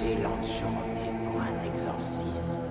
excellente journée pour un exorcisme.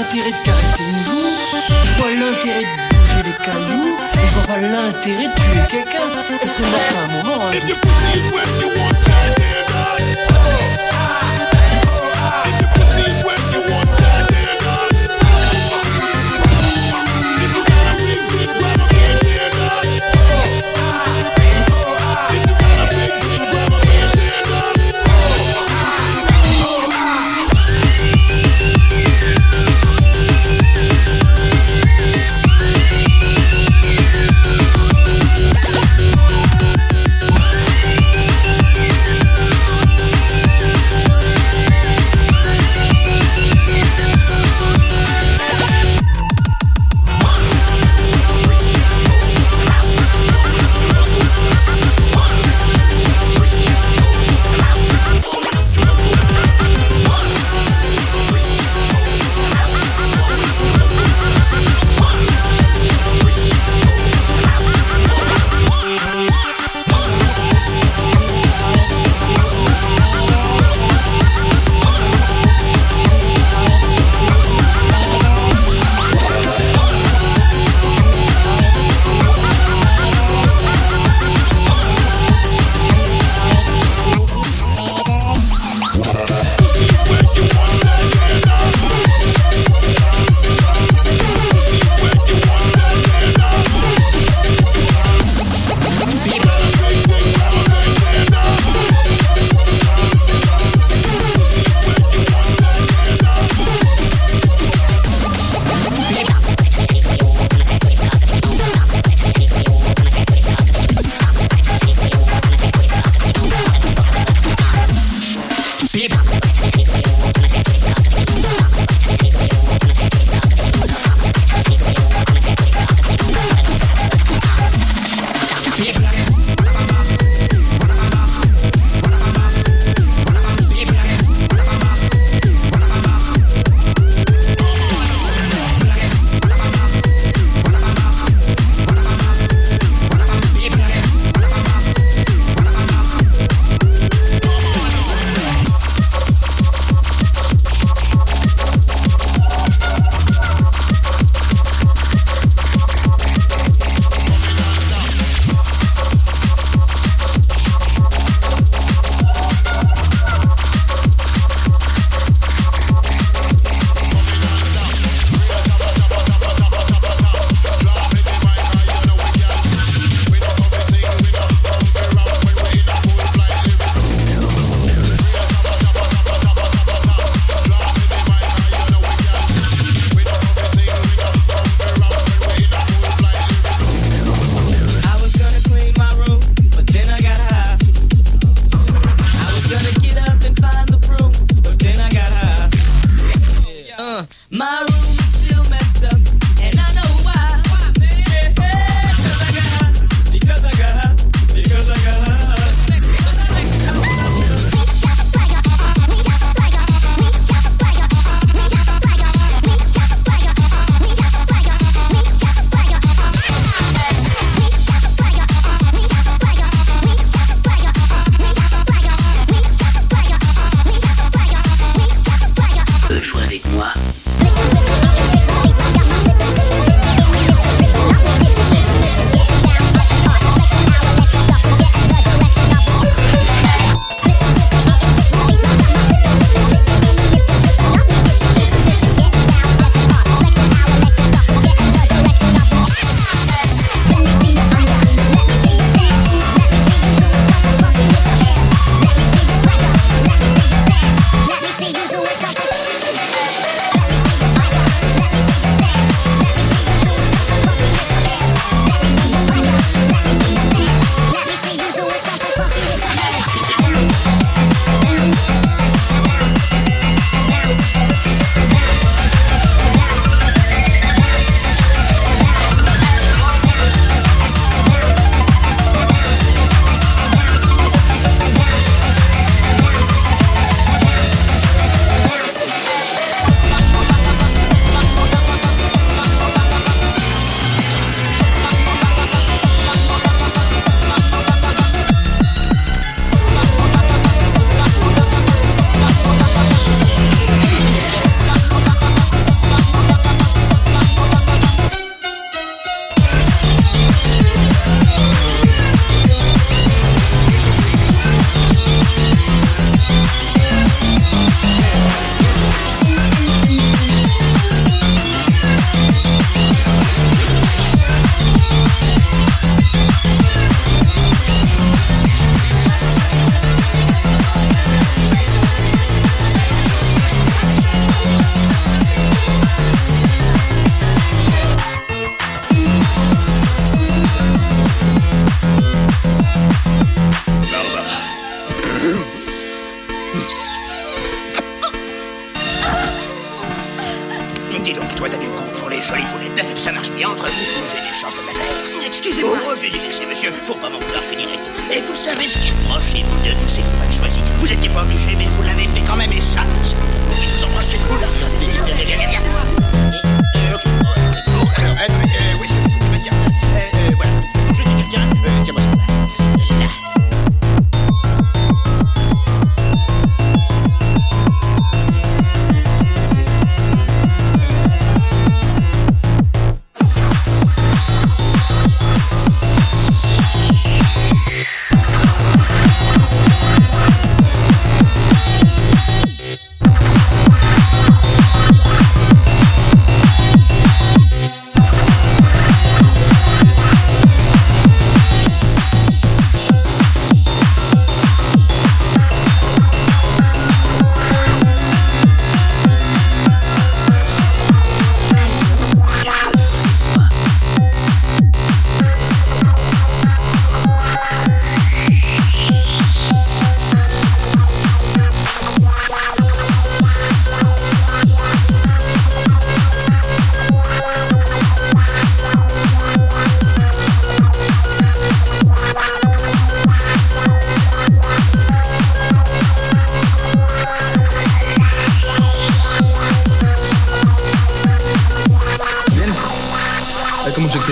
l'intérêt de caresser une joue, je vois l'intérêt de bouger des cailloux, je vois pas l'intérêt de tuer quelqu'un. Elle serait morte à un moment. Hein.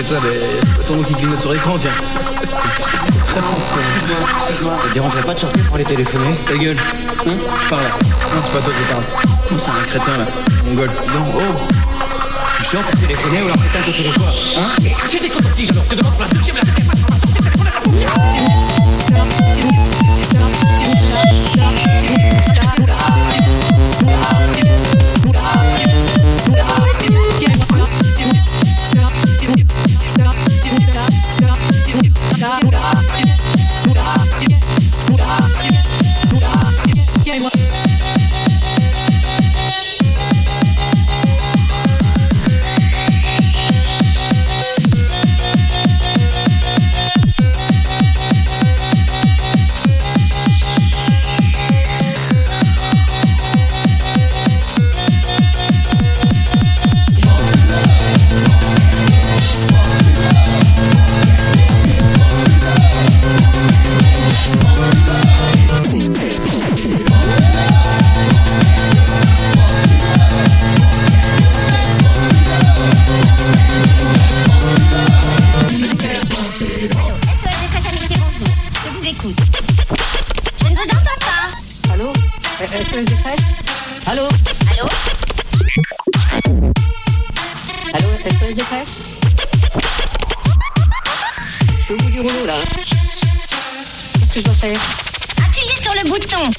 Toi ben, Ton nom qui clignote sur l'écran, tiens. Excuse-moi, excuse-moi. Ça te dérangerait pas de sortir pour aller téléphoner? Ta gueule. Hein? Parle là. Non, c'est pas toi qui parle. Non, c'est un crétin là? Mongol. Non, oh Tu sors pour téléphoner ou alors t'éteins ton téléphone? Hein? Petit, alors que devant pour la deuxième, la deuxième, Appuyez sur le bouton.